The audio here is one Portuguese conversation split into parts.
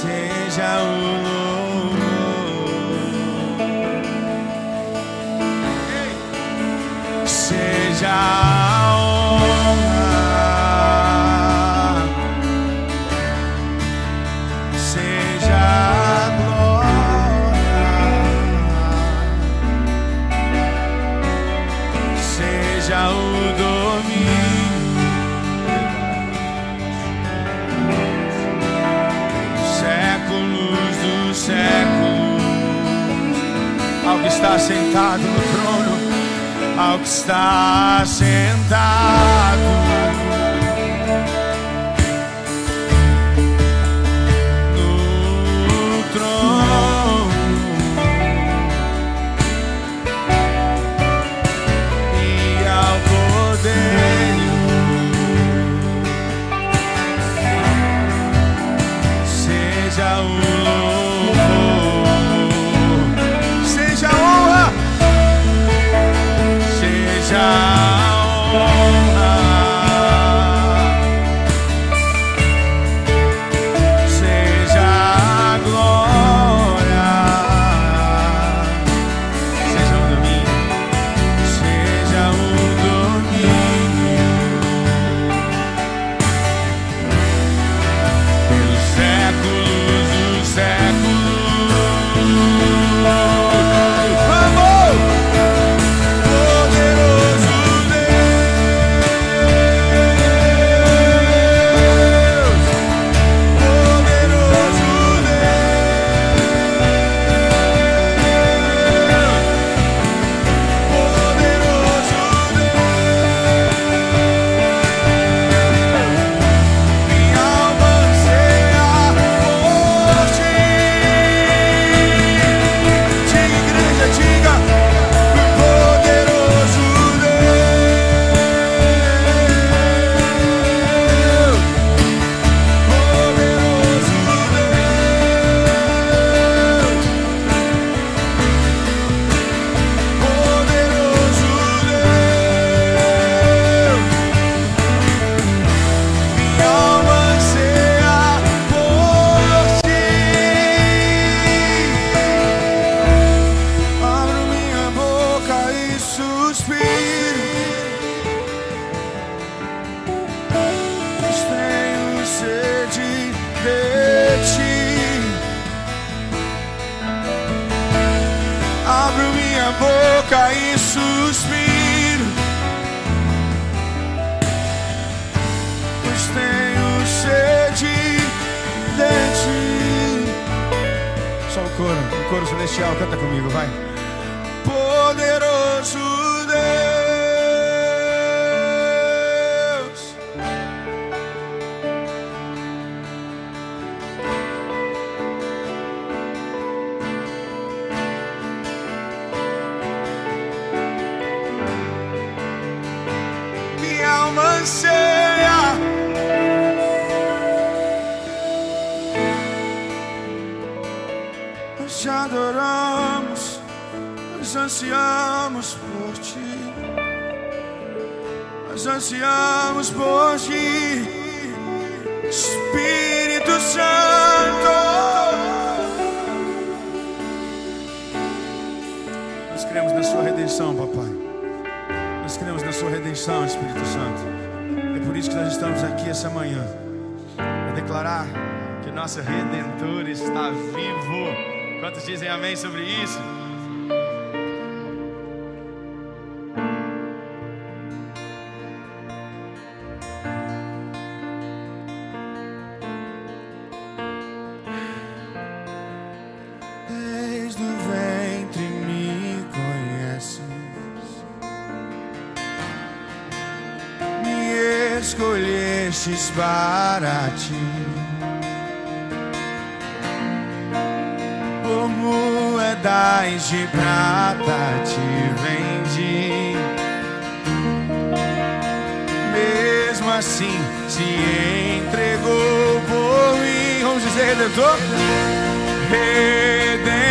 seja o louvor. Seja o está sentado no trono, ao que está sentado. deixes para ti. Como é moedas de prata te vendi. Mesmo assim se entregou por mim. Vamos dizer, Redentor? Redentor.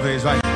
最帅。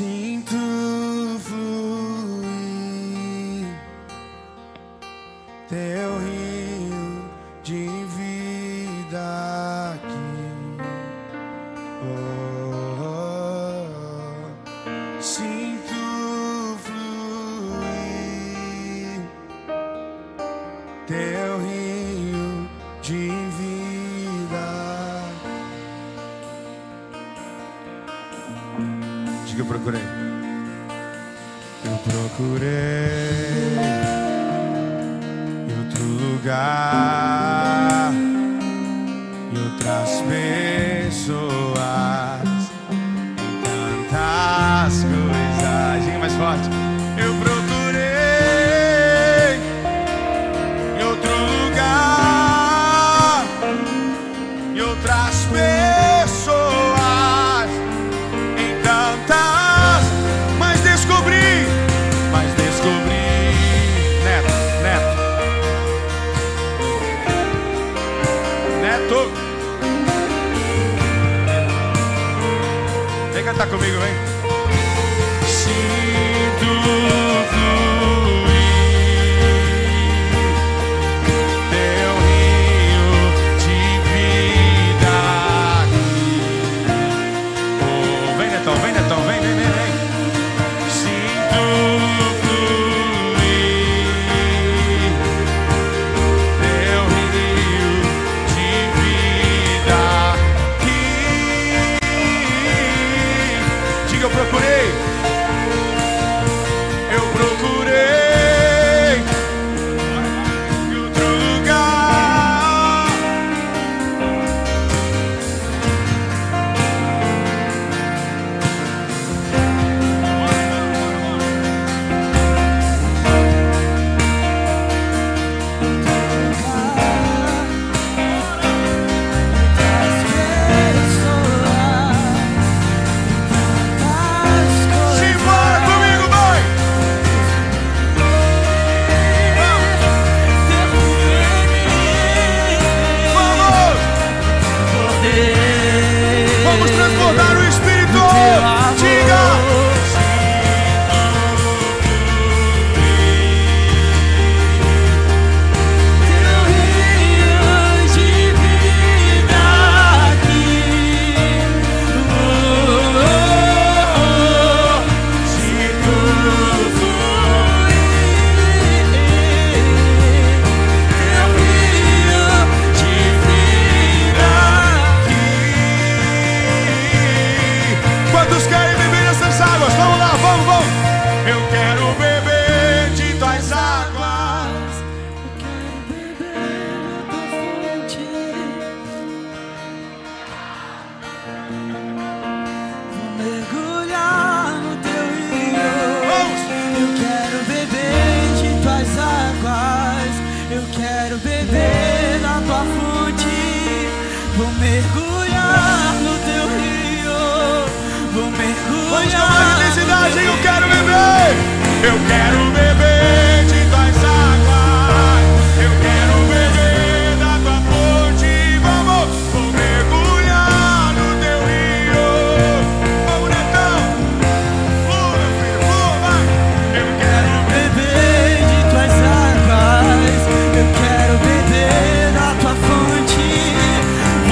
Sinto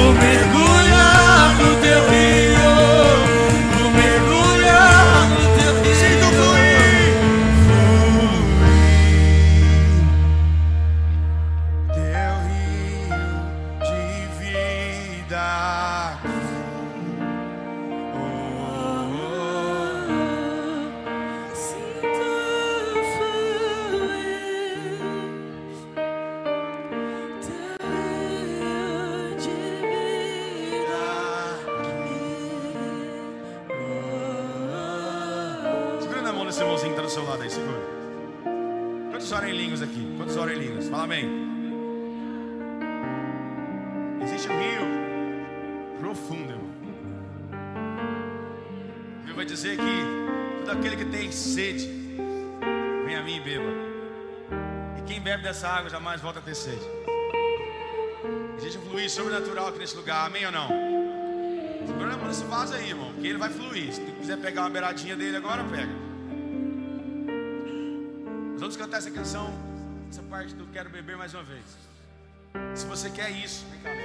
Vou jamais volta a ter sede. Um fluir sobrenatural aqui nesse lugar, amém ou não? Segura na nesse vaso aí, irmão, porque ele vai fluir. Se tu quiser pegar uma beiradinha dele agora, pega. Nós vamos cantar essa canção, essa parte do Quero Beber mais uma vez. Se você quer isso, vem cá,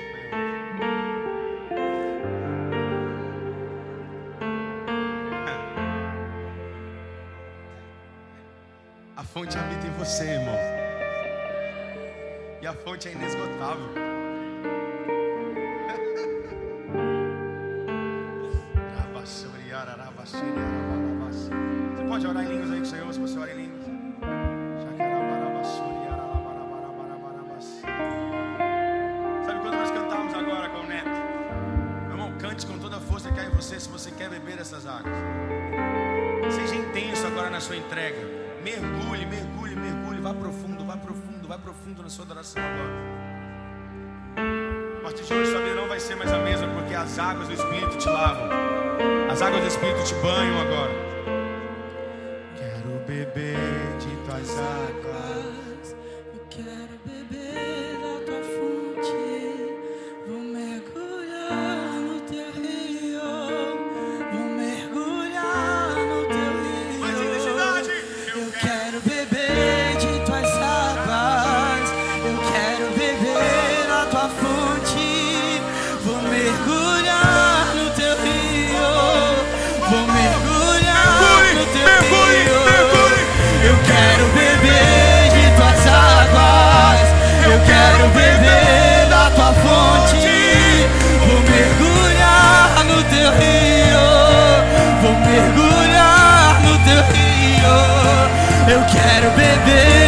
A fonte habita em você, irmão. E a fonte é inesgotável. Você pode orar em línguas aí com o Senhor, se você ora em línguas. Sabe quando nós cantamos agora com o Neto? Meu irmão, cante com toda a força que há em você se você quer beber essas águas. Seja intenso agora na sua entrega. Mergulhe, mergulhe, mergulhe. Vá profundo, vá profundo, vá profundo na sua adoração agora. A partir de hoje sua vida não vai ser mais a mesma, porque as águas do Espírito te lavam. As águas do Espírito te banham agora. Quero beber de tuas águas. Eu quero beber rio. Eu quero beber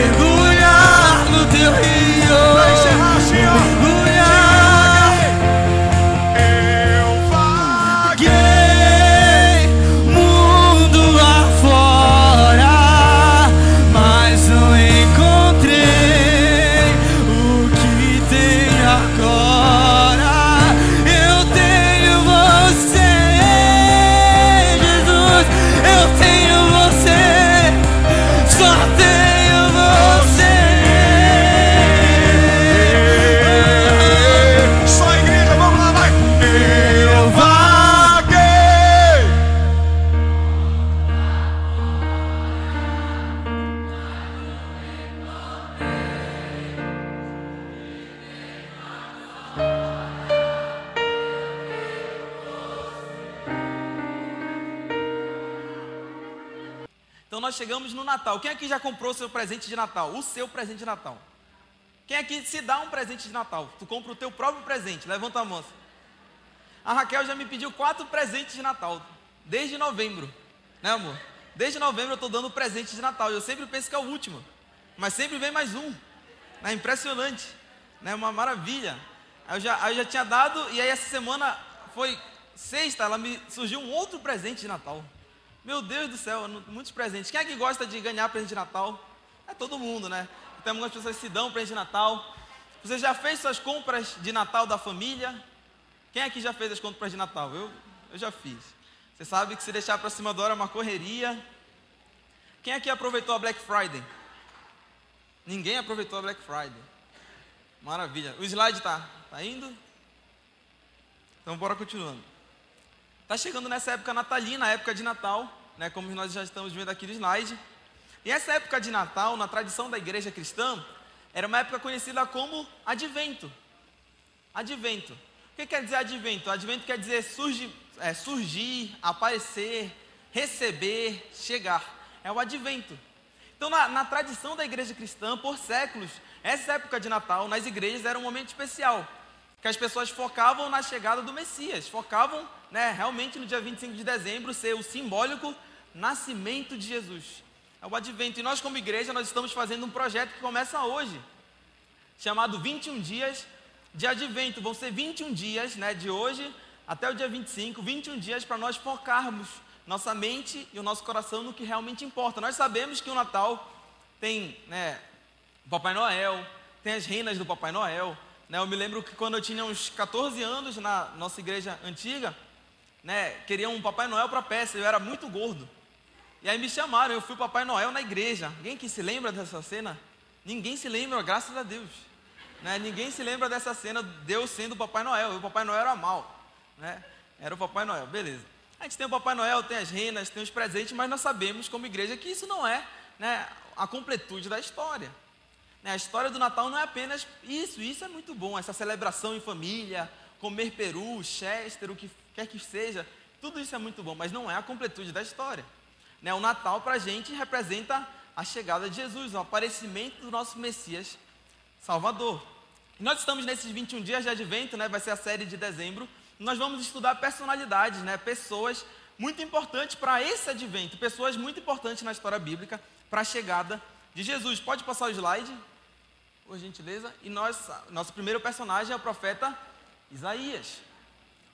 Vou nós chegamos no Natal. Quem aqui já comprou o seu presente de Natal? O seu presente de Natal. Quem aqui se dá um presente de Natal? Tu compra o teu próprio presente. Levanta a mão. A Raquel já me pediu quatro presentes de Natal. Desde novembro. Né, amor? Desde novembro eu estou dando presente de Natal. Eu sempre penso que é o último. Mas sempre vem mais um. É impressionante. Né? Uma maravilha. Eu, já, eu já tinha dado, e aí essa semana foi sexta, ela me surgiu um outro presente de Natal. Meu Deus do céu, muitos presentes. Quem é que gosta de ganhar presente de Natal? É todo mundo, né? Então algumas pessoas se dão presente de Natal. Você já fez suas compras de Natal da família? Quem aqui já fez as compras de Natal? Eu, eu já fiz. Você sabe que se deixar para cima da hora é uma correria. Quem aqui aproveitou a Black Friday? Ninguém aproveitou a Black Friday. Maravilha. O slide tá, tá indo? Então bora continuando. Tá chegando nessa época natalina, época de Natal, né, como nós já estamos vendo aqui no slide. E essa época de Natal, na tradição da igreja cristã, era uma época conhecida como Advento. Advento. O que quer dizer Advento? Advento quer dizer surgir, é, surgir aparecer, receber, chegar. É o Advento. Então, na, na tradição da igreja cristã, por séculos, essa época de Natal nas igrejas era um momento especial, que as pessoas focavam na chegada do Messias, focavam né, realmente no dia 25 de dezembro ser o simbólico nascimento de Jesus. É o Advento. E nós, como igreja, nós estamos fazendo um projeto que começa hoje. chamado 21 dias de advento. Vão ser 21 dias, né, de hoje até o dia 25, 21 dias para nós focarmos nossa mente e o nosso coração no que realmente importa. Nós sabemos que o Natal tem, né, Papai Noel, tem as reinas do Papai Noel, né? Eu me lembro que quando eu tinha uns 14 anos na nossa igreja antiga, né, queriam um Papai Noel para peça, eu era muito gordo. E aí me chamaram, eu fui Papai Noel na igreja. Alguém que se lembra dessa cena? Ninguém se lembra, graças a Deus. Né? Ninguém se lembra dessa cena, Deus sendo o Papai Noel. E o Papai Noel era mal. Né? Era o Papai Noel, beleza. A gente tem o Papai Noel, tem as renas, tem os presentes, mas nós sabemos como igreja que isso não é né, a completude da história. Né? A história do Natal não é apenas isso, isso é muito bom, essa celebração em família, comer peru, chester, o que quer que seja, tudo isso é muito bom, mas não é a completude da história. Né? O Natal para a gente representa a chegada de Jesus, o aparecimento do nosso Messias Salvador. Nós estamos nesses 21 dias de advento, né? vai ser a série de dezembro, nós vamos estudar personalidades, né? pessoas muito importantes para esse advento, pessoas muito importantes na história bíblica para a chegada de Jesus. Pode passar o slide, por gentileza? E nós, nosso primeiro personagem é o profeta Isaías.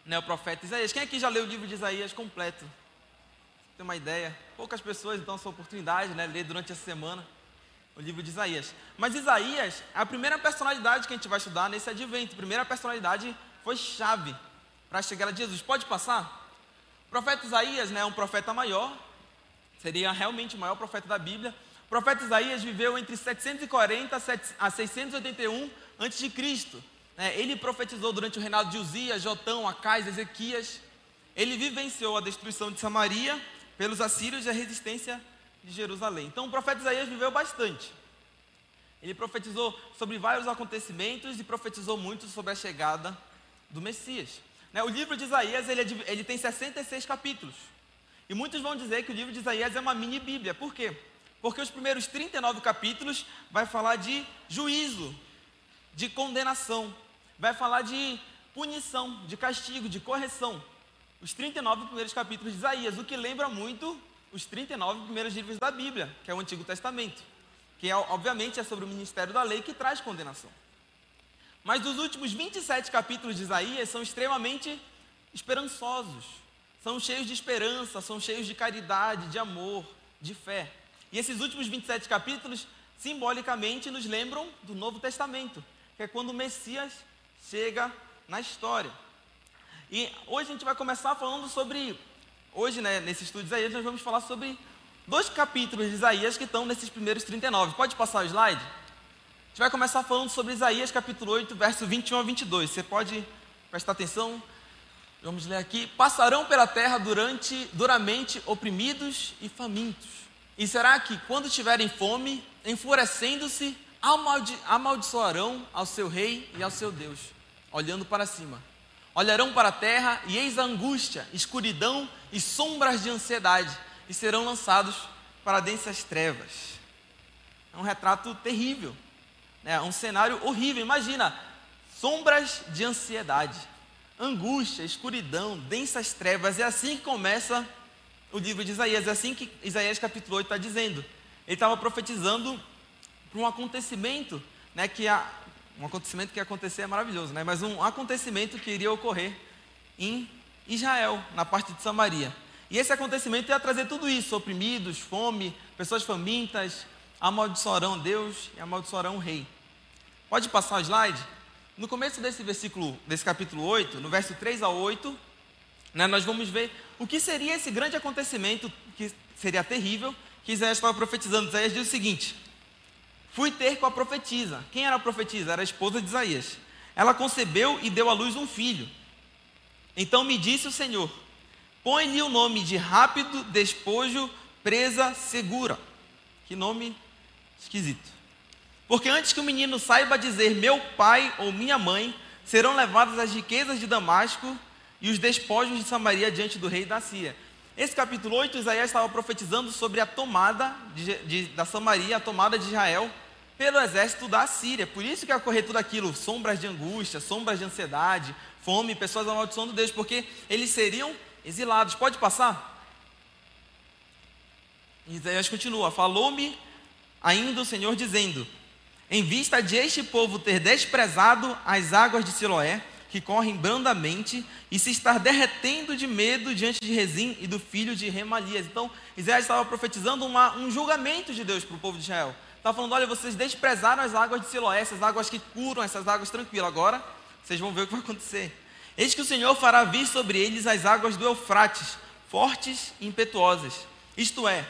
Né, o profeta Isaías. Quem aqui já leu o livro de Isaías completo? Tem uma ideia? Poucas pessoas, então, essa oportunidade, né? Ler durante a semana o livro de Isaías. Mas Isaías é a primeira personalidade que a gente vai estudar nesse advento. A primeira personalidade foi chave para a chegada de Jesus. Pode passar? O profeta Isaías né, é um profeta maior, seria realmente o maior profeta da Bíblia. O profeta Isaías viveu entre 740 a 681 a.C. Né? Ele profetizou durante o reinado de Uzias, Jotão, Acais, Ezequias. Ele vivenciou a destruição de Samaria pelos assírios e a resistência de Jerusalém. Então o profeta Isaías viveu bastante. Ele profetizou sobre vários acontecimentos e profetizou muito sobre a chegada do Messias. Né, o livro de Isaías ele, é ele tem 66 capítulos. E muitos vão dizer que o livro de Isaías é uma mini Bíblia. Por quê? Porque os primeiros 39 capítulos vai falar de juízo, de condenação, vai falar de punição, de castigo, de correção. Os 39 primeiros capítulos de Isaías, o que lembra muito os 39 primeiros livros da Bíblia, que é o Antigo Testamento, que é, obviamente é sobre o ministério da lei que traz condenação. Mas os últimos 27 capítulos de Isaías são extremamente esperançosos, são cheios de esperança, são cheios de caridade, de amor, de fé. E esses últimos 27 capítulos, simbolicamente, nos lembram do Novo Testamento, que é quando o Messias chega na história. E hoje a gente vai começar falando sobre, hoje, né, nesse estudo de Isaías, nós vamos falar sobre dois capítulos de Isaías que estão nesses primeiros 39. Pode passar o slide? gente vai começar falando sobre Isaías capítulo 8, verso 21 a 22. Você pode prestar atenção? Vamos ler aqui. Passarão pela terra durante, duramente oprimidos e famintos. E será que, quando tiverem fome, enfurecendo-se, amaldi amaldiçoarão ao seu rei e ao seu Deus, olhando para cima. Olharão para a terra e eis a angústia, escuridão e sombras de ansiedade, e serão lançados para densas trevas. É um retrato terrível é um cenário horrível. Imagina, sombras de ansiedade, angústia, escuridão, densas trevas. É assim que começa o livro de Isaías. É assim que Isaías capítulo 8 está dizendo. Ele estava profetizando para um acontecimento, né, que a, um acontecimento que ia acontecer é maravilhoso, né, mas um acontecimento que iria ocorrer em Israel, na parte de Samaria. E esse acontecimento ia trazer tudo isso: oprimidos, fome, pessoas famintas, amaldiçoarão Deus e amaldiçoarão o rei. Pode passar o slide? No começo desse versículo, desse capítulo 8, no verso 3 a 8, né, nós vamos ver o que seria esse grande acontecimento, que seria terrível, que Isaías estava profetizando. Isaías diz o seguinte: Fui ter com a profetisa. Quem era a profetisa? Era a esposa de Isaías. Ela concebeu e deu à luz um filho. Então me disse o Senhor: Põe-lhe o nome de rápido despojo, presa segura. Que nome esquisito. Porque antes que o menino saiba dizer meu pai ou minha mãe, serão levadas as riquezas de Damasco e os despojos de Samaria diante do rei da Síria. Esse capítulo 8, Isaías estava profetizando sobre a tomada de, de, da Samaria, a tomada de Israel pelo exército da Síria. Por isso que ia ocorrer tudo aquilo, sombras de angústia, sombras de ansiedade, fome, pessoas amaldiçoando Deus, porque eles seriam exilados. Pode passar? Isaías continua: Falou-me ainda o Senhor dizendo: Em vista de este povo ter desprezado as águas de Siloé, que correm brandamente, e se estar derretendo de medo diante de Rezim e do filho de Remalias. Então, Isaías estava profetizando uma, um julgamento de Deus para o povo de Israel. Estava falando: olha, vocês desprezaram as águas de Siloé, essas águas que curam, essas águas tranquilas. Agora, vocês vão ver o que vai acontecer. Eis que o Senhor fará vir sobre eles as águas do Eufrates, fortes e impetuosas. Isto é,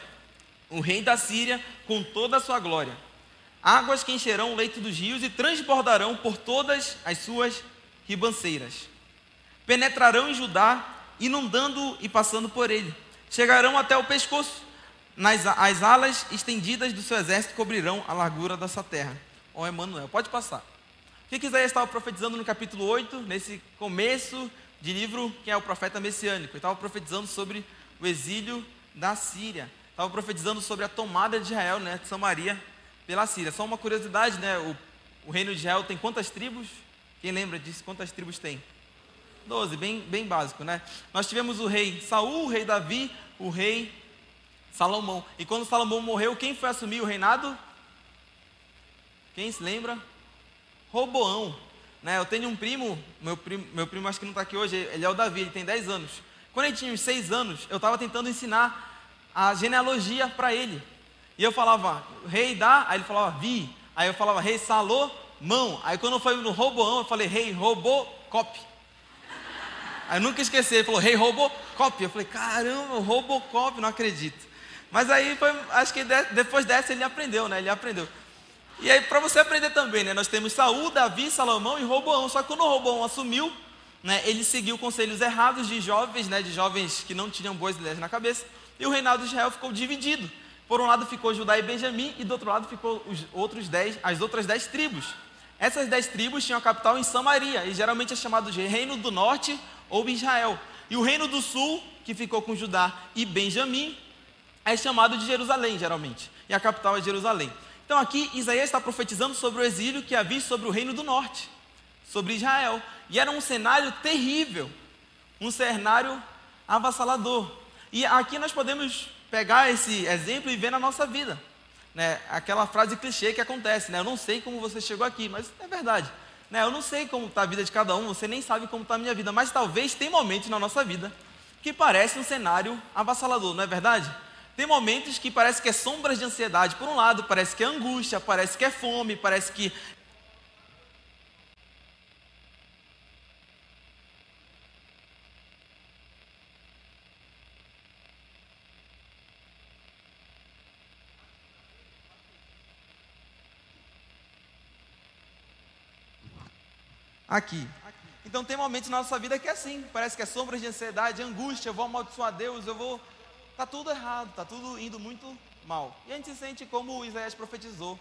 o rei da Síria com toda a sua glória águas que encherão o leito dos rios e transbordarão por todas as suas ribanceiras. Penetrarão em Judá, inundando e passando por ele. Chegarão até o pescoço. Nas, as alas estendidas do seu exército cobrirão a largura dessa terra. Ó oh, Emmanuel, pode passar. O que, que Isaías estava profetizando no capítulo 8, nesse começo de livro, que é o profeta messiânico? Ele estava profetizando sobre o exílio da Síria. Estava profetizando sobre a tomada de Israel, né, de Samaria, pela Síria. Só uma curiosidade, né? O, o reino de Israel tem quantas tribos? Quem lembra disso? Quantas tribos tem? Doze, bem, bem básico, né? Nós tivemos o rei Saul, o rei Davi, o rei Salomão. E quando Salomão morreu, quem foi assumir o reinado? Quem se lembra? Roboão. Né? Eu tenho um primo, meu primo, meu primo acho que não está aqui hoje, ele é o Davi, ele tem 10 anos. Quando ele tinha uns 6 anos, eu estava tentando ensinar a genealogia para ele. E eu falava, rei da, aí ele falava, vi. Aí eu falava, rei Salomão. Aí quando foi no Roboão, eu falei, rei Robocop. Aí eu nunca esqueci, ele falou, rei Robocop. Eu falei, caramba, Robocop, não acredito. Mas aí foi, acho que depois dessa ele aprendeu, né? Ele aprendeu. E aí, para você aprender também, né? Nós temos Saul, Davi, Salomão e Roboão. Só que quando Roboão assumiu, né? Ele seguiu conselhos errados de jovens, né? De jovens que não tinham boas ideias na cabeça. E o reinado de Israel ficou dividido. Por um lado ficou Judá e Benjamim, e do outro lado ficou os outros dez, as outras dez tribos. Essas dez tribos tinham a capital em Samaria, e geralmente é chamado de Reino do Norte ou Israel. E o Reino do Sul, que ficou com Judá e Benjamim, é chamado de Jerusalém, geralmente. E a capital é Jerusalém. Então aqui Isaías está profetizando sobre o exílio que havia sobre o Reino do Norte, sobre Israel. E era um cenário terrível, um cenário avassalador. E aqui nós podemos pegar esse exemplo e ver na nossa vida. Né? Aquela frase clichê que acontece, né? Eu não sei como você chegou aqui, mas é verdade. Né? Eu não sei como está a vida de cada um, você nem sabe como está a minha vida, mas talvez tem momentos na nossa vida que parece um cenário avassalador, não é verdade? Tem momentos que parece que é sombras de ansiedade. Por um lado, parece que é angústia, parece que é fome, parece que aqui. Então tem momentos na nossa vida que é assim, parece que é sombras de ansiedade, angústia, eu vou amaldiçoar Deus, eu vou. Tá tudo errado, tá tudo indo muito mal. E a gente se sente como Isaías profetizou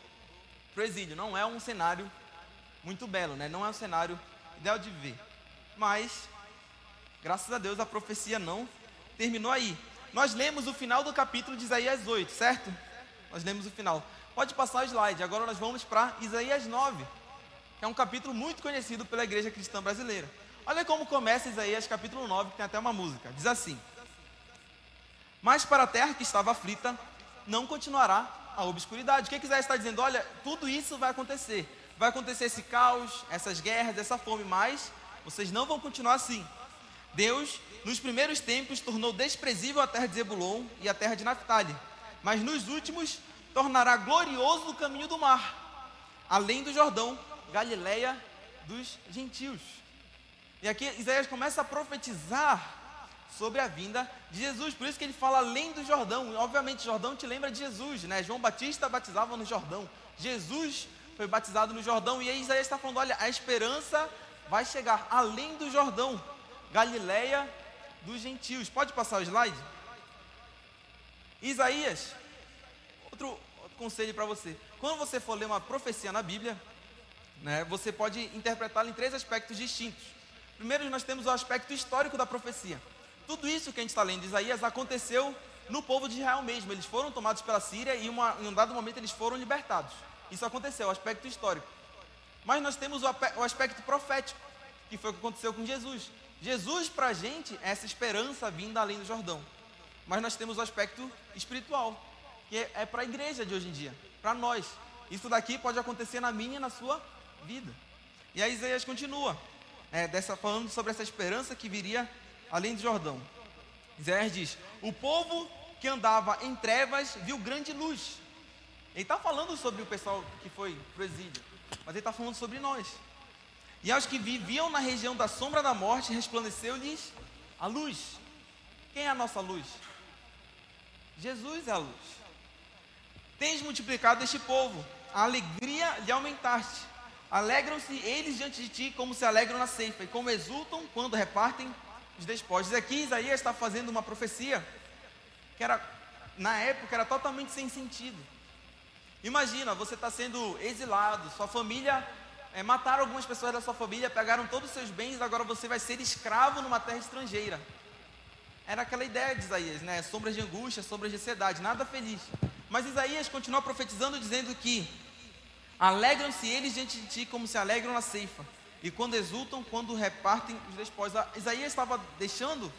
para o exílio. Não é um cenário muito belo, né? Não é um cenário ideal de ver. Mas, graças a Deus, a profecia não terminou aí. Nós lemos o final do capítulo de Isaías 8, certo? Nós lemos o final. Pode passar o slide. Agora nós vamos para Isaías 9 que é um capítulo muito conhecido pela igreja cristã brasileira. Olha como começa Isaías capítulo 9, que tem até uma música. Diz assim: Mas para a terra que estava aflita, não continuará a obscuridade. O que Isaías está dizendo? Olha, tudo isso vai acontecer. Vai acontecer esse caos, essas guerras, essa fome, mas vocês não vão continuar assim. Deus, nos primeiros tempos, tornou desprezível a terra de Zebulon e a terra de Naphtali, mas nos últimos tornará glorioso o caminho do mar, além do Jordão, Galileia dos gentios. E aqui Isaías começa a profetizar sobre a vinda de Jesus. Por isso que ele fala além do Jordão. Obviamente, Jordão te lembra de Jesus, né? João Batista batizava no Jordão. Jesus foi batizado no Jordão. E aí Isaías está falando: olha, a esperança vai chegar além do Jordão, Galileia dos gentios. Pode passar o slide? Isaías, outro, outro conselho para você. Quando você for ler uma profecia na Bíblia, né, você pode interpretá-la em três aspectos distintos. Primeiro, nós temos o aspecto histórico da profecia. Tudo isso que a gente está lendo Isaías aconteceu no povo de Israel mesmo. Eles foram tomados pela Síria e uma, em um dado momento eles foram libertados. Isso aconteceu, o aspecto histórico. Mas nós temos o, o aspecto profético, que foi o que aconteceu com Jesus. Jesus, para a gente, é essa esperança vinda além do Jordão. Mas nós temos o aspecto espiritual, que é, é para a igreja de hoje em dia, para nós. Isso daqui pode acontecer na minha e na sua vida. E aí Isaías continua, é, dessa, falando sobre essa esperança que viria além do Jordão. Isaías diz: O povo que andava em trevas viu grande luz. Ele está falando sobre o pessoal que foi para o exílio, mas ele está falando sobre nós. E aos que viviam na região da sombra da morte, resplandeceu-lhes a luz. Quem é a nossa luz? Jesus é a luz. Tens multiplicado este povo, a alegria lhe aumentaste. Alegram-se eles diante de ti como se alegram na ceifa, e como exultam quando repartem os despojos. Aqui Isaías está fazendo uma profecia que era, na época, era totalmente sem sentido. Imagina, você está sendo exilado, sua família é, mataram algumas pessoas da sua família, pegaram todos os seus bens, agora você vai ser escravo numa terra estrangeira. Era aquela ideia de Isaías, né? Sombras de angústia, sombras de ansiedade, nada feliz. Mas Isaías continua profetizando, dizendo que alegram-se eles diante de ti como se alegram na ceifa, e quando exultam, quando repartem os despojos. Isaías estava deixando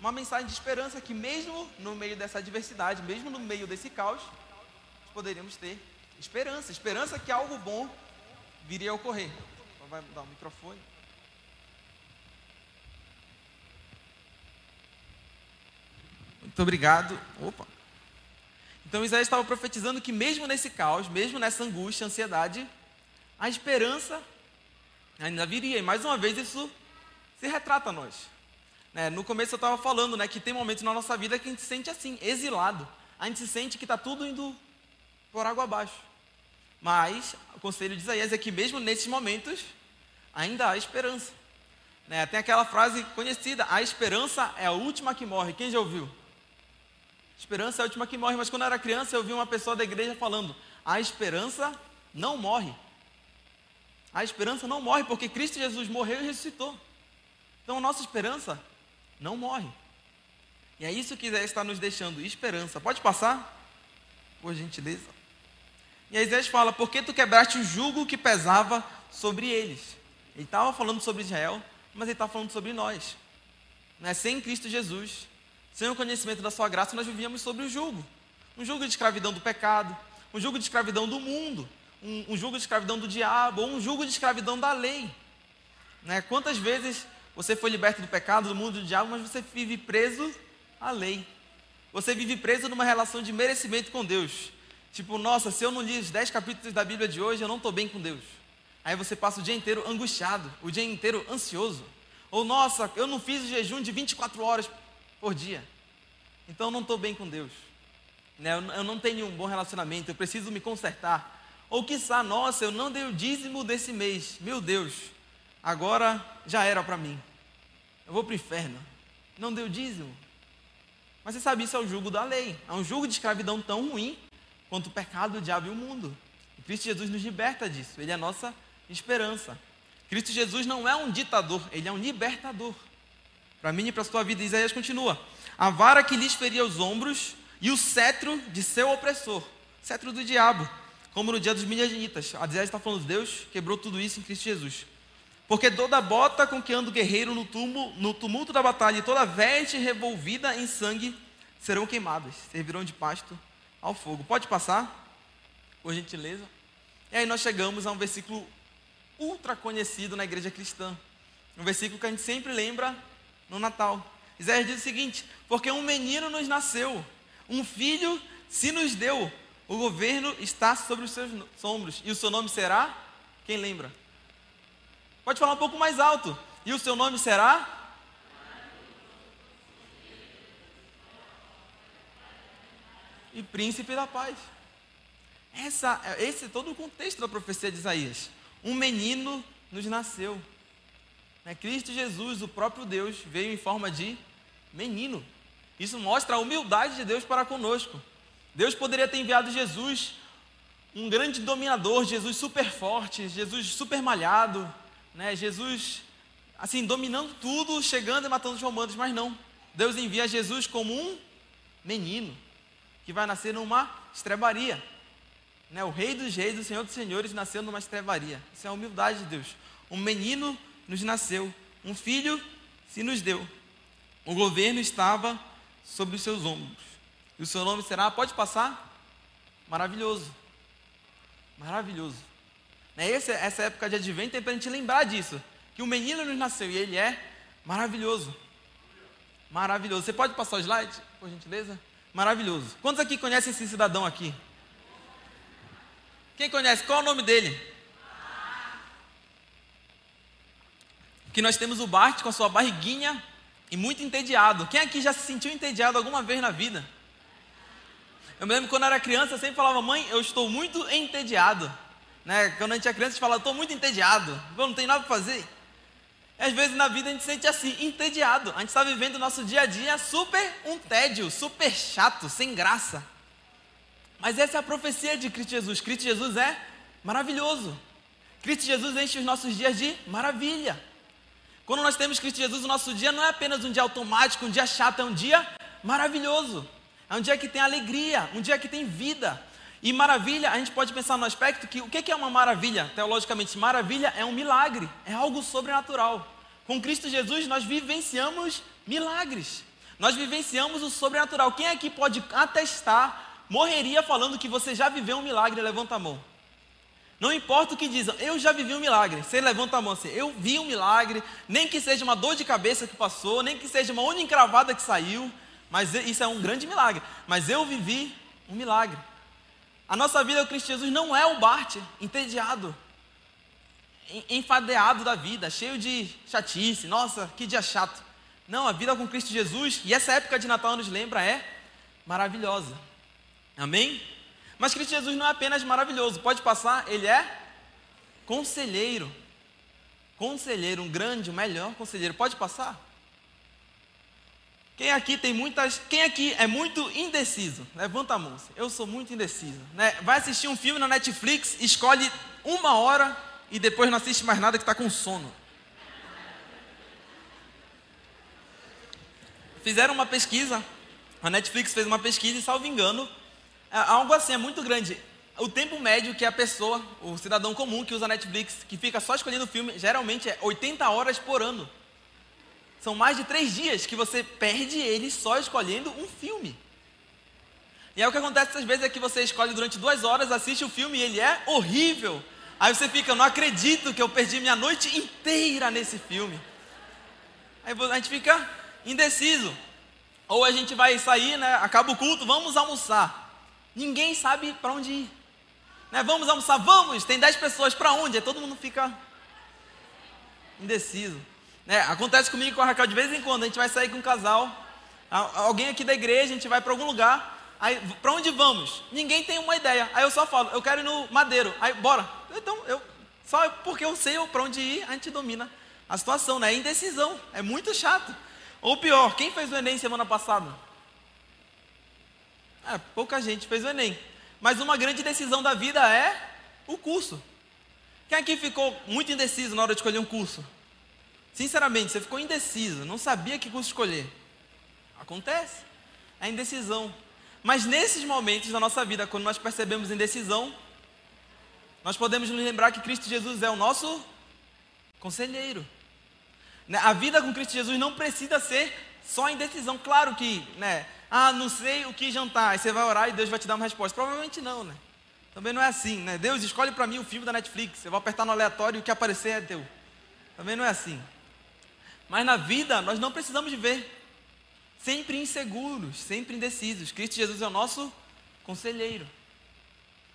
uma mensagem de esperança que, mesmo no meio dessa adversidade, mesmo no meio desse caos, poderíamos ter esperança esperança que algo bom viria a ocorrer. Vai dar o microfone. Muito obrigado. Opa. Então Isaías estava profetizando que mesmo nesse caos, mesmo nessa angústia, ansiedade, a esperança ainda viria. E mais uma vez isso se retrata a nós. Né? No começo eu estava falando né, que tem momentos na nossa vida que a gente se sente assim, exilado. A gente se sente que está tudo indo por água abaixo. Mas o conselho de Isaías é que mesmo nesses momentos ainda há esperança. Né? Tem aquela frase conhecida: a esperança é a última que morre. Quem já ouviu? Esperança é a última que morre, mas quando eu era criança eu ouvi uma pessoa da igreja falando: a esperança não morre. A esperança não morre porque Cristo Jesus morreu e ressuscitou. Então a nossa esperança não morre. E é isso que Isaías está nos deixando: esperança. Pode passar? Por gentileza. E Isaías fala: Por que tu quebraste o jugo que pesava sobre eles? Ele estava falando sobre Israel, mas ele está falando sobre nós. Né? Sem Cristo Jesus, sem o conhecimento da sua graça, nós vivíamos sobre o jugo. Um jugo de escravidão do pecado, um jugo de escravidão do mundo, um, um jugo de escravidão do diabo, ou um jugo de escravidão da lei. Né? Quantas vezes você foi liberto do pecado, do mundo do diabo, mas você vive preso à lei. Você vive preso numa relação de merecimento com Deus. Tipo, nossa, se eu não li os 10 capítulos da Bíblia de hoje, eu não estou bem com Deus. Aí você passa o dia inteiro angustiado, o dia inteiro ansioso. Ou, nossa, eu não fiz o jejum de 24 horas por dia. Então eu não estou bem com Deus. Né? Eu não tenho um bom relacionamento, eu preciso me consertar. Ou quiçá, nossa, eu não dei o dízimo desse mês. Meu Deus, agora já era para mim. Eu vou para o inferno. Não deu dízimo. Mas você sabe, isso é o jugo da lei. É um jugo de escravidão tão ruim quanto o pecado, o diabo e o mundo. E Cristo Jesus nos liberta disso. Ele é a nossa esperança. Cristo Jesus não é um ditador, ele é um libertador para mim e para a sua vida. Isaías continua: A vara que lhes feria os ombros e o cetro de seu opressor, cetro do diabo, como no dia dos midianitas. A Isaías está falando, Deus quebrou tudo isso em Cristo Jesus. Porque toda bota com que anda o guerreiro no, no tumulto da batalha e toda veste revolvida em sangue serão queimadas, servirão de pasto ao fogo. Pode passar, por gentileza. E aí nós chegamos a um versículo ultra conhecido na igreja cristã. Um versículo que a gente sempre lembra no Natal. Isaías diz o seguinte: Porque um menino nos nasceu, um filho se nos deu, o governo está sobre os seus ombros, e o seu nome será? Quem lembra? Pode falar um pouco mais alto. E o seu nome será? E príncipe da paz. Essa, esse é todo o contexto da profecia de Isaías. Um menino nos nasceu. Né? Cristo Jesus, o próprio Deus, veio em forma de menino. Isso mostra a humildade de Deus para conosco. Deus poderia ter enviado Jesus, um grande dominador, Jesus super forte, Jesus super malhado, né? Jesus assim dominando tudo, chegando e matando os romanos, mas não. Deus envia Jesus como um menino que vai nascer numa estrebaria. Né? O rei dos reis, o senhor dos senhores nasceu numa estrebaria. Isso é a humildade de Deus. Um menino nos nasceu, um filho se nos deu. O governo estava sobre os seus ombros. E o seu nome será, pode passar? Maravilhoso. Maravilhoso. Né? Essa, essa época de advento é para a gente lembrar disso. Que um menino nos nasceu e ele é maravilhoso. Maravilhoso. Você pode passar o slide, por gentileza? Maravilhoso. Quantos aqui conhecem esse cidadão aqui? Quem conhece? Qual é o nome dele? Que nós temos o Bart com a sua barriguinha e muito entediado. Quem aqui já se sentiu entediado alguma vez na vida? Eu me lembro quando eu era criança, eu sempre falava, mãe, eu estou muito entediado. Né? Quando a gente é criança, a gente fala, estou muito entediado, eu não tenho nada para fazer. E às vezes na vida a gente se sente assim, entediado. A gente está vivendo o nosso dia a dia super um tédio, super chato, sem graça. Mas essa é a profecia de Cristo Jesus. Cristo Jesus é maravilhoso. Cristo Jesus enche os nossos dias de maravilha. Quando nós temos Cristo Jesus, o nosso dia não é apenas um dia automático, um dia chato, é um dia maravilhoso. É um dia que tem alegria, um dia que tem vida. E maravilha, a gente pode pensar no aspecto que o que é uma maravilha? Teologicamente, maravilha é um milagre, é algo sobrenatural. Com Cristo Jesus, nós vivenciamos milagres. Nós vivenciamos o sobrenatural. Quem aqui pode atestar, morreria falando que você já viveu um milagre? Levanta a mão. Não importa o que dizem, eu já vivi um milagre. Você levanta a mão assim, eu vi um milagre, nem que seja uma dor de cabeça que passou, nem que seja uma unha encravada que saiu, mas isso é um grande milagre. Mas eu vivi um milagre. A nossa vida com Cristo Jesus não é o Bart entediado, enfadeado da vida, cheio de chatice. Nossa, que dia chato. Não, a vida com Cristo Jesus, e essa época de Natal nos lembra, é maravilhosa. Amém? Mas Cristo Jesus não é apenas maravilhoso, pode passar, ele é conselheiro. Conselheiro, um grande, o melhor conselheiro. Pode passar? Quem aqui tem muitas. Quem aqui é muito indeciso? Levanta a mão. Eu sou muito indeciso. Né? Vai assistir um filme na Netflix, escolhe uma hora e depois não assiste mais nada que está com sono. Fizeram uma pesquisa, a Netflix fez uma pesquisa e, salvo engano, é algo assim é muito grande. O tempo médio que a pessoa, o cidadão comum que usa a Netflix, que fica só escolhendo filme, geralmente é 80 horas por ano. São mais de três dias que você perde ele só escolhendo um filme. E aí o que acontece às vezes é que você escolhe durante duas horas, assiste o filme e ele é horrível. Aí você fica, não acredito que eu perdi minha noite inteira nesse filme. Aí a gente fica indeciso. Ou a gente vai sair, né? Acaba o culto, vamos almoçar. Ninguém sabe para onde ir. Né? Vamos almoçar, vamos, tem dez pessoas, para onde? Aí todo mundo fica indeciso. É, acontece comigo e com a Raquel de vez em quando, a gente vai sair com um casal, alguém aqui da igreja, a gente vai para algum lugar, aí para onde vamos? Ninguém tem uma ideia. Aí eu só falo, eu quero ir no Madeiro. Aí bora. Então, eu só porque eu sei para onde ir, a gente domina a situação, né? É indecisão, é muito chato. Ou pior, quem fez o ENEM semana passada? É, pouca gente fez o ENEM. Mas uma grande decisão da vida é o curso. Quem aqui ficou muito indeciso na hora de escolher um curso? Sinceramente, você ficou indeciso, não sabia que curso escolher. Acontece. É indecisão. Mas nesses momentos da nossa vida, quando nós percebemos indecisão, nós podemos nos lembrar que Cristo Jesus é o nosso conselheiro. Né, a vida com Cristo Jesus não precisa ser só indecisão. Claro que, né? Ah, não sei o que jantar. Aí você vai orar e Deus vai te dar uma resposta. Provavelmente não, né? Também não é assim, né? Deus escolhe para mim o filme da Netflix. Eu vou apertar no aleatório e o que aparecer é teu. Também não é assim. Mas na vida nós não precisamos viver sempre inseguros, sempre indecisos. Cristo Jesus é o nosso conselheiro.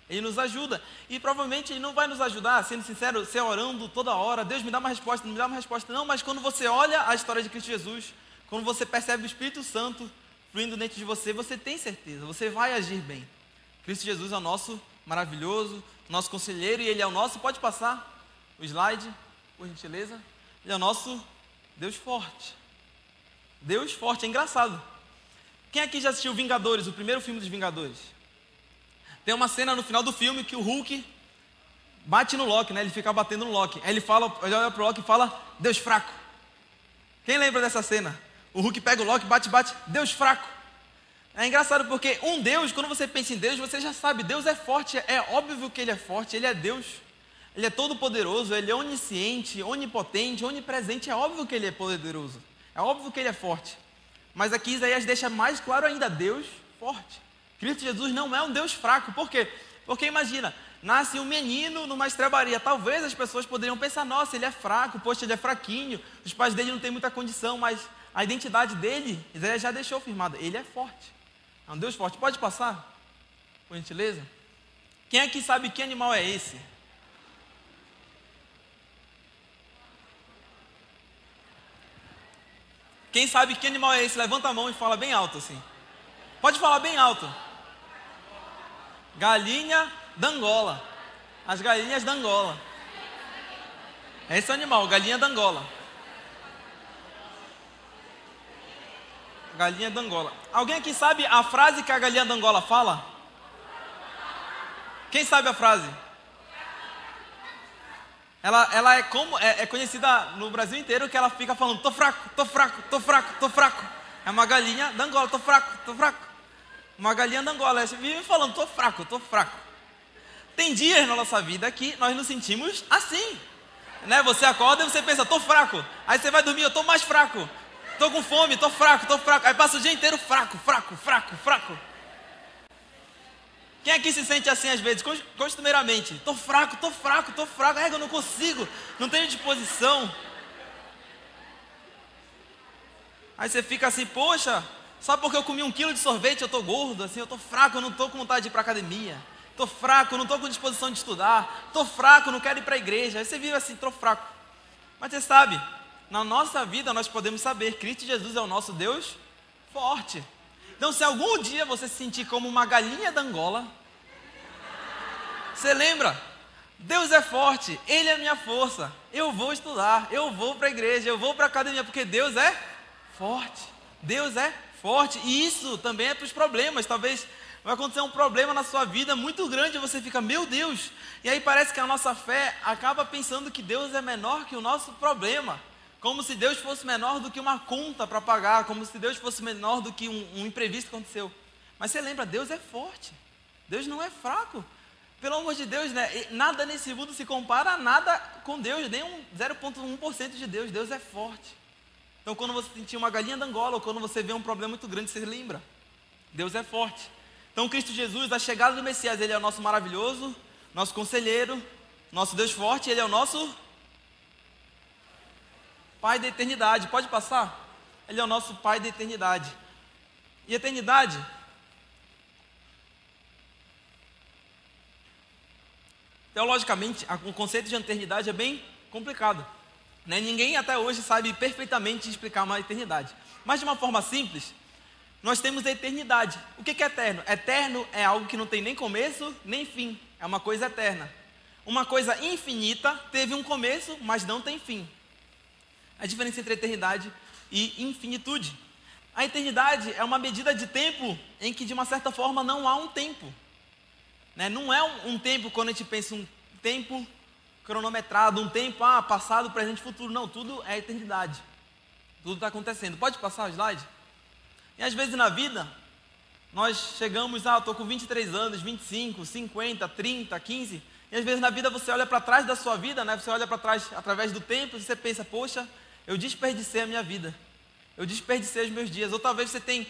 Ele nos ajuda. E provavelmente Ele não vai nos ajudar, sendo sincero, você orando toda hora, Deus me dá uma resposta, não me dá uma resposta. Não, mas quando você olha a história de Cristo Jesus, quando você percebe o Espírito Santo fluindo dentro de você, você tem certeza, você vai agir bem. Cristo Jesus é o nosso maravilhoso, nosso conselheiro, e Ele é o nosso, pode passar o slide, por gentileza. Ele é o nosso Deus forte. Deus forte, é engraçado. Quem aqui já assistiu Vingadores, o primeiro filme dos Vingadores? Tem uma cena no final do filme que o Hulk bate no Loki, né? Ele fica batendo no Loki. Aí ele fala, ele olha pro Loki e fala: "Deus fraco". Quem lembra dessa cena? O Hulk pega o Loki, bate, bate, Deus fraco. É engraçado porque um Deus, quando você pensa em Deus, você já sabe, Deus é forte, é óbvio que ele é forte, ele é Deus. Ele é todo poderoso, ele é onisciente, onipotente, onipresente. É óbvio que ele é poderoso. É óbvio que ele é forte. Mas aqui Isaías deixa mais claro ainda: Deus forte. Cristo Jesus não é um Deus fraco. Por quê? Porque imagina, nasce um menino numa estrebaria. Talvez as pessoas poderiam pensar: nossa, ele é fraco, poxa, ele é fraquinho, os pais dele não têm muita condição, mas a identidade dele já deixou firmada. Ele é forte. É um Deus forte. Pode passar? Por gentileza? Quem é que sabe que animal é esse? Quem sabe que animal é esse? Levanta a mão e fala bem alto assim. Pode falar bem alto. Galinha da Angola. As galinhas da Angola. É esse animal, galinha da Angola. Galinha da Angola. Alguém aqui sabe a frase que a galinha da Angola fala? Quem sabe a frase? Ela, ela é como é, é, conhecida no Brasil inteiro que ela fica falando tô fraco, tô fraco, tô fraco, tô fraco. É uma galinha da Angola, tô fraco, tô fraco. Uma galinha da Angola, ela vive falando tô fraco, tô fraco. Tem dias na nossa vida que nós nos sentimos assim. Né? Você acorda e você pensa, tô fraco. Aí você vai dormir, eu tô mais fraco. Tô com fome, tô fraco, tô fraco. Aí passa o dia inteiro fraco, fraco, fraco, fraco. Quem aqui se sente assim às vezes, costumeiramente? Tô fraco, tô fraco, tô fraco, é, eu não consigo, não tenho disposição. Aí você fica assim, poxa, só porque eu comi um quilo de sorvete eu tô gordo, assim, eu tô fraco, eu não tô com vontade de ir para academia. Tô fraco, eu não tô com disposição de estudar. Tô fraco, não quero ir para a igreja. Aí você vive assim, tô fraco. Mas você sabe, na nossa vida nós podemos saber, Cristo Jesus é o nosso Deus forte. Então, se algum dia você se sentir como uma galinha da Angola, você lembra? Deus é forte, Ele é minha força. Eu vou estudar, eu vou para a igreja, eu vou para a academia, porque Deus é forte. Deus é forte. E isso também é para os problemas. Talvez vai acontecer um problema na sua vida muito grande e você fica, meu Deus. E aí parece que a nossa fé acaba pensando que Deus é menor que o nosso problema. Como se Deus fosse menor do que uma conta para pagar, como se Deus fosse menor do que um, um imprevisto que aconteceu. Mas você lembra, Deus é forte. Deus não é fraco. Pelo amor de Deus, né? nada nesse mundo se compara a nada com Deus, nem um 0,1% de Deus. Deus é forte. Então, quando você sentir uma galinha da Angola, ou quando você vê um problema muito grande, você lembra. Deus é forte. Então, Cristo Jesus, a chegada do Messias, ele é o nosso maravilhoso, nosso conselheiro, nosso Deus forte, ele é o nosso Pai da eternidade. Pode passar? Ele é o nosso Pai da eternidade. E eternidade Teologicamente, o conceito de eternidade é bem complicado. Né? Ninguém até hoje sabe perfeitamente explicar uma eternidade. Mas de uma forma simples, nós temos a eternidade. O que é eterno? Eterno é algo que não tem nem começo nem fim. É uma coisa eterna. Uma coisa infinita teve um começo, mas não tem fim. A diferença entre eternidade e infinitude. A eternidade é uma medida de tempo em que, de uma certa forma, não há um tempo. Né? Não é um, um, tempo quando a gente pensa um tempo cronometrado, um tempo ah, passado, presente, futuro. Não, tudo é eternidade. Tudo está acontecendo. Pode passar o slide? E às vezes na vida, nós chegamos, ah, estou com 23 anos, 25, 50, 30, 15. E às vezes na vida você olha para trás da sua vida, né? Você olha para trás através do tempo e você pensa, poxa, eu desperdicei a minha vida. Eu desperdicei os meus dias. Ou talvez você tem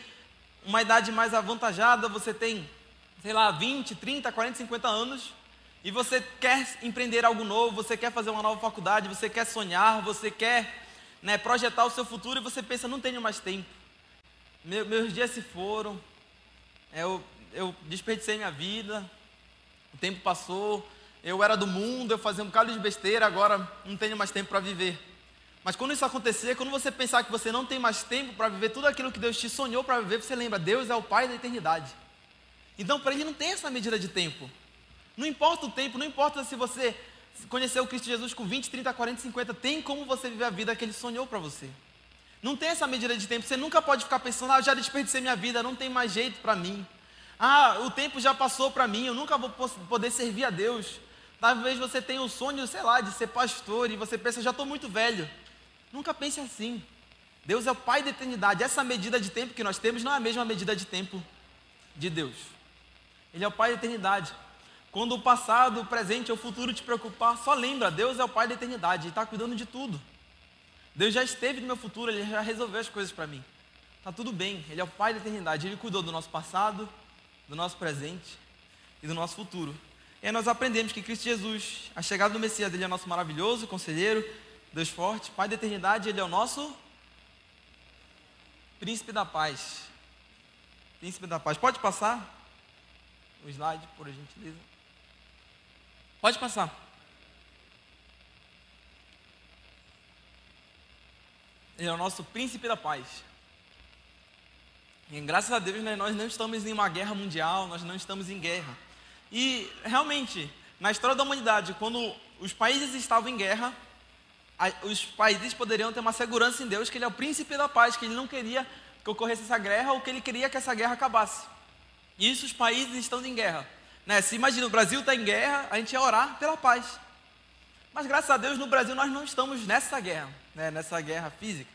uma idade mais avantajada, você tem sei lá, 20, 30, 40, 50 anos, e você quer empreender algo novo, você quer fazer uma nova faculdade, você quer sonhar, você quer né, projetar o seu futuro, e você pensa, não tenho mais tempo. Meu, meus dias se foram, eu, eu desperdicei minha vida, o tempo passou, eu era do mundo, eu fazia um bocado de besteira, agora não tenho mais tempo para viver. Mas quando isso acontecer, quando você pensar que você não tem mais tempo para viver tudo aquilo que Deus te sonhou para viver, você lembra, Deus é o Pai da eternidade. Então, para ele não tem essa medida de tempo. Não importa o tempo, não importa se você conheceu Cristo Jesus com 20, 30, 40, 50, tem como você viver a vida que ele sonhou para você. Não tem essa medida de tempo. Você nunca pode ficar pensando, ah, já desperdicei minha vida, não tem mais jeito para mim. Ah, o tempo já passou para mim, eu nunca vou poder servir a Deus. Talvez você tenha o sonho, sei lá, de ser pastor e você pensa, já estou muito velho. Nunca pense assim. Deus é o Pai da eternidade. Essa medida de tempo que nós temos não é a mesma medida de tempo de Deus. Ele é o Pai da eternidade. Quando o passado, o presente ou o futuro te preocupar, só lembra, Deus é o Pai da eternidade, Ele está cuidando de tudo. Deus já esteve no meu futuro, Ele já resolveu as coisas para mim. Está tudo bem, Ele é o Pai da eternidade, Ele cuidou do nosso passado, do nosso presente e do nosso futuro. E aí nós aprendemos que Cristo Jesus, a chegada do Messias, ele é nosso maravilhoso conselheiro, Deus forte, Pai da eternidade, ele é o nosso príncipe da paz. Príncipe da paz. Pode passar o slide, por gentileza. Pode passar. Ele é o nosso príncipe da paz. E graças a Deus né, nós não estamos em uma guerra mundial, nós não estamos em guerra. E realmente, na história da humanidade, quando os países estavam em guerra, os países poderiam ter uma segurança em Deus que Ele é o príncipe da paz, que Ele não queria que ocorresse essa guerra ou que Ele queria que essa guerra acabasse. E isso os países estão em guerra. Né? Se imagina, o Brasil está em guerra, a gente ia orar pela paz. Mas graças a Deus no Brasil nós não estamos nessa guerra, né? nessa guerra física.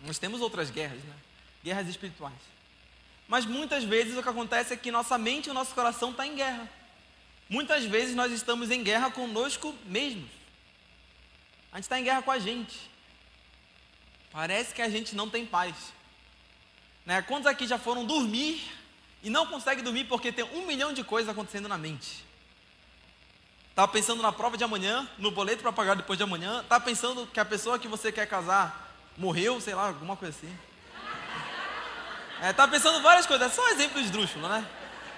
Nós temos outras guerras, né? guerras espirituais. Mas muitas vezes o que acontece é que nossa mente e o nosso coração estão tá em guerra. Muitas vezes nós estamos em guerra conosco mesmos. A gente está em guerra com a gente. Parece que a gente não tem paz. Né? Quantos aqui já foram dormir e não conseguem dormir porque tem um milhão de coisas acontecendo na mente? Estava pensando na prova de amanhã, no boleto para pagar depois de amanhã. Estava pensando que a pessoa que você quer casar morreu, sei lá, alguma coisa assim. É, tá pensando várias coisas, é só exemplo esdrúxulo, né?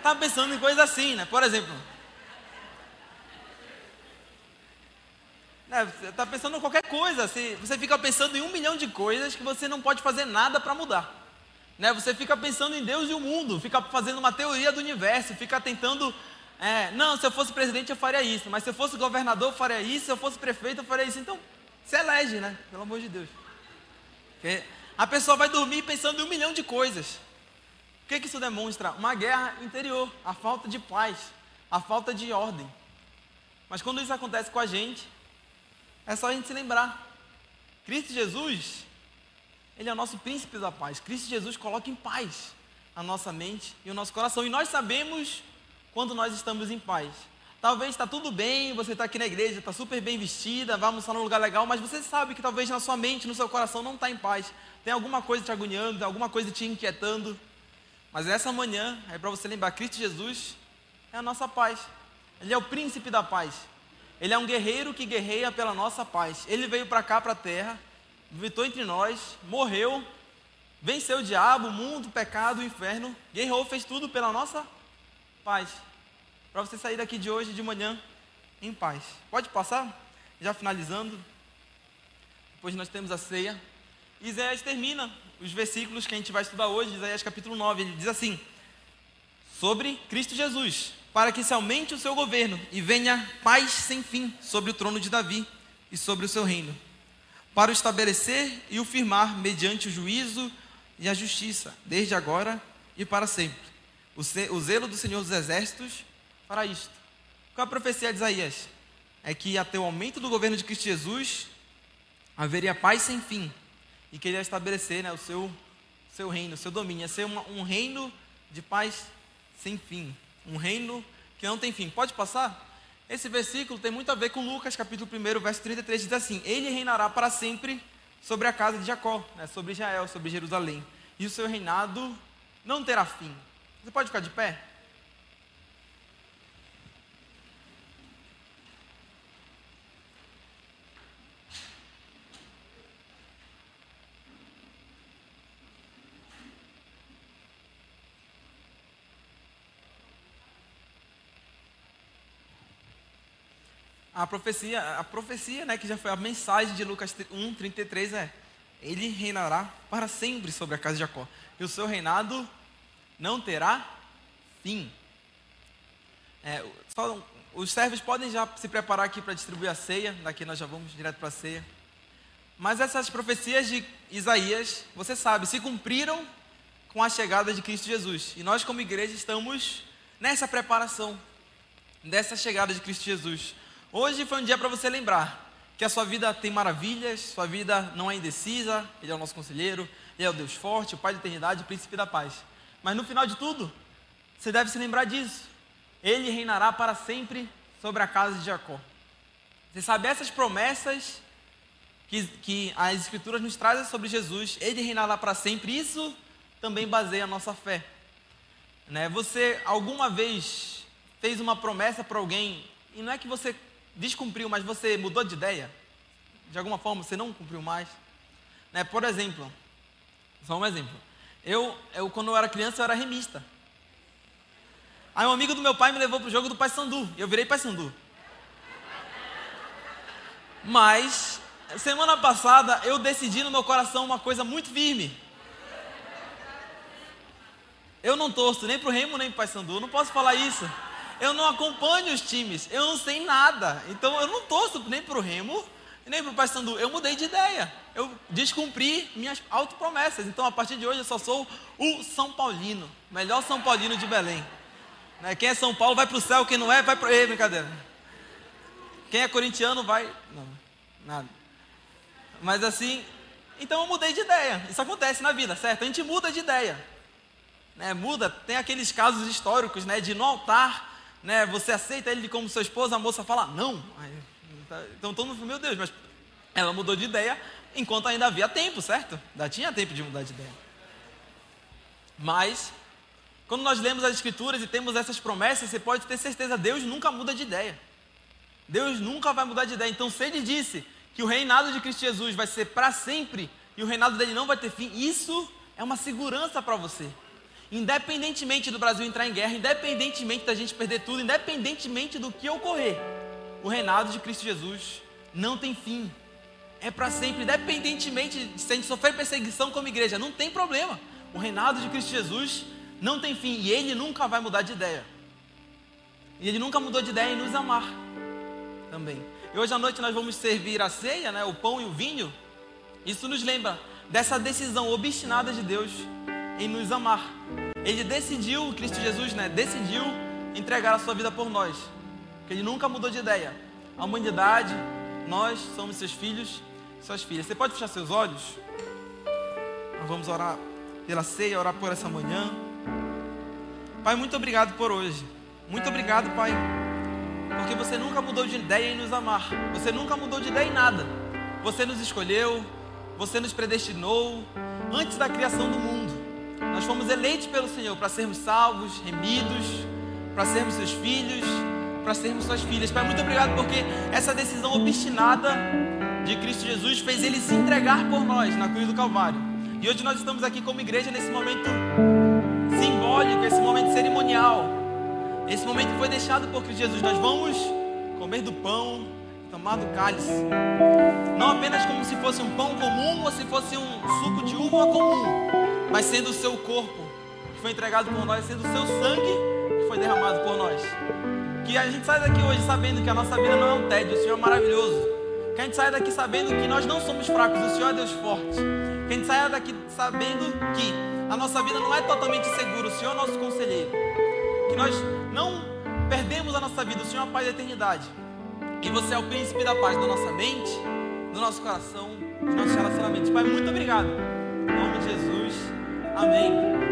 Tá pensando em coisas assim, né? Por exemplo, né, você tá pensando em qualquer coisa, você, você fica pensando em um milhão de coisas que você não pode fazer nada para mudar. Né? Você fica pensando em Deus e o mundo, fica fazendo uma teoria do universo, fica tentando. É, não, se eu fosse presidente eu faria isso, mas se eu fosse governador eu faria isso, se eu fosse prefeito eu faria isso. Então, se elege, né? Pelo amor de Deus. Porque a pessoa vai dormir pensando em um milhão de coisas. O que, que isso demonstra? Uma guerra interior, a falta de paz, a falta de ordem. Mas quando isso acontece com a gente, é só a gente se lembrar. Cristo Jesus, Ele é o nosso príncipe da paz. Cristo Jesus coloca em paz a nossa mente e o nosso coração. E nós sabemos quando nós estamos em paz. Talvez está tudo bem, você está aqui na igreja, está super bem vestida, vai almoçar num lugar legal, mas você sabe que talvez na sua mente, no seu coração não está em paz. Tem alguma coisa te agoniando, tem alguma coisa te inquietando. Mas essa manhã é para você lembrar: Cristo Jesus é a nossa paz. Ele é o príncipe da paz. Ele é um guerreiro que guerreia pela nossa paz. Ele veio para cá, para a terra, vivitou entre nós, morreu, venceu o diabo, o mundo, o pecado, o inferno, guerreou, fez tudo pela nossa paz para você sair daqui de hoje de manhã em paz. Pode passar? Já finalizando. Depois nós temos a ceia. Isaías termina os versículos que a gente vai estudar hoje, Isaías capítulo 9. Ele diz assim: Sobre Cristo Jesus, para que se aumente o seu governo e venha paz sem fim sobre o trono de Davi e sobre o seu reino, para o estabelecer e o firmar mediante o juízo e a justiça, desde agora e para sempre. O zelo do Senhor dos Exércitos para isto. Qual a profecia de Isaías? É que até o aumento do governo de Cristo Jesus haveria paz sem fim e que ele ia estabelecer né, o seu, seu reino, o seu domínio, ia ser uma, um reino de paz sem fim, um reino que não tem fim. Pode passar? Esse versículo tem muito a ver com Lucas, capítulo 1, verso 33, diz assim: Ele reinará para sempre sobre a casa de Jacó, né, sobre Israel, sobre Jerusalém, e o seu reinado não terá fim. Você pode ficar de pé? A profecia, a profecia, né, que já foi a mensagem de Lucas 1:33 é: ele reinará para sempre sobre a casa de Jacó, e o seu reinado não terá fim. É, só, os servos podem já se preparar aqui para distribuir a ceia, daqui nós já vamos direto para a ceia. Mas essas profecias de Isaías, você sabe, se cumpriram com a chegada de Cristo Jesus. E nós, como igreja, estamos nessa preparação dessa chegada de Cristo Jesus. Hoje foi um dia para você lembrar que a sua vida tem maravilhas, sua vida não é indecisa, Ele é o nosso conselheiro, Ele é o Deus forte, o Pai da eternidade, o príncipe da paz. Mas no final de tudo, você deve se lembrar disso. Ele reinará para sempre sobre a casa de Jacó. Você sabe essas promessas que, que as Escrituras nos trazem sobre Jesus, Ele reinará para sempre. Isso também baseia a nossa fé. Né? Você alguma vez fez uma promessa para alguém e não é que você descumpriu, mas você mudou de ideia? De alguma forma você não cumpriu mais? Né? Por exemplo, só um exemplo. Eu, eu, quando eu era criança, eu era remista. Aí um amigo do meu pai me levou para o jogo do Paysandu. E eu virei Paysandu. Mas, semana passada, eu decidi no meu coração uma coisa muito firme. Eu não torço nem pro Remo nem pro Paysandu, eu não posso falar isso. Eu não acompanho os times, eu não sei nada. Então eu não torço nem pro Remo nem pro Paysandu. Eu mudei de ideia. Eu descumpri minhas autopromessas. Então a partir de hoje eu só sou o São Paulino, melhor São Paulino de Belém. Né? Quem é São Paulo vai pro céu, quem não é vai pro. Ei, brincadeira. Quem é corintiano vai. Não, nada. Mas assim, então eu mudei de ideia. Isso acontece na vida, certo? A gente muda de ideia né, muda. Tem aqueles casos históricos, né, de no altar, né, você aceita ele como sua esposa, a moça fala não. Aí, tá, então todo mundo, meu Deus, mas ela mudou de ideia enquanto ainda havia tempo, certo? Ainda tinha tempo de mudar de ideia. Mas quando nós lemos as escrituras e temos essas promessas, você pode ter certeza, Deus nunca muda de ideia. Deus nunca vai mudar de ideia. Então, se ele disse que o reinado de Cristo Jesus vai ser para sempre e o reinado dele não vai ter fim, isso é uma segurança para você. Independentemente do Brasil entrar em guerra, independentemente da gente perder tudo, independentemente do que ocorrer, o reinado de Cristo Jesus não tem fim. É para sempre, independentemente de se a gente sofrer perseguição como igreja, não tem problema. O reinado de Cristo Jesus não tem fim e ele nunca vai mudar de ideia. E ele nunca mudou de ideia em nos amar também. E hoje à noite nós vamos servir a ceia, né, o pão e o vinho. Isso nos lembra dessa decisão obstinada de Deus em nos amar. Ele decidiu, Cristo Jesus, né, decidiu entregar a sua vida por nós. Que ele nunca mudou de ideia. A humanidade, nós somos seus filhos, suas filhas. Você pode fechar seus olhos? Nós vamos orar pela ceia, orar por essa manhã. Pai, muito obrigado por hoje. Muito obrigado, Pai, porque você nunca mudou de ideia em nos amar. Você nunca mudou de ideia em nada. Você nos escolheu, você nos predestinou antes da criação do mundo. Nós fomos eleitos pelo Senhor para sermos salvos, remidos, para sermos seus filhos, para sermos suas filhas. Pai, muito obrigado porque essa decisão obstinada de Cristo Jesus fez ele se entregar por nós na cruz do Calvário. E hoje nós estamos aqui como igreja nesse momento simbólico, esse momento cerimonial. Esse momento foi deixado por Cristo Jesus. Nós vamos comer do pão, tomar do cálice. Não apenas como se fosse um pão comum ou se fosse um suco de uva comum mas sendo o seu corpo que foi entregado por nós, sendo o seu sangue que foi derramado por nós. Que a gente saia daqui hoje sabendo que a nossa vida não é um tédio, o Senhor é maravilhoso. Que a gente saia daqui sabendo que nós não somos fracos, o Senhor é Deus forte. Que a gente saia daqui sabendo que a nossa vida não é totalmente segura, o Senhor é nosso conselheiro. Que nós não perdemos a nossa vida, o Senhor é a paz da eternidade. Que você é o príncipe da paz da nossa mente, do nosso coração, dos nossos relacionamentos. Pai, muito obrigado. Em nome de Jesus. Amém?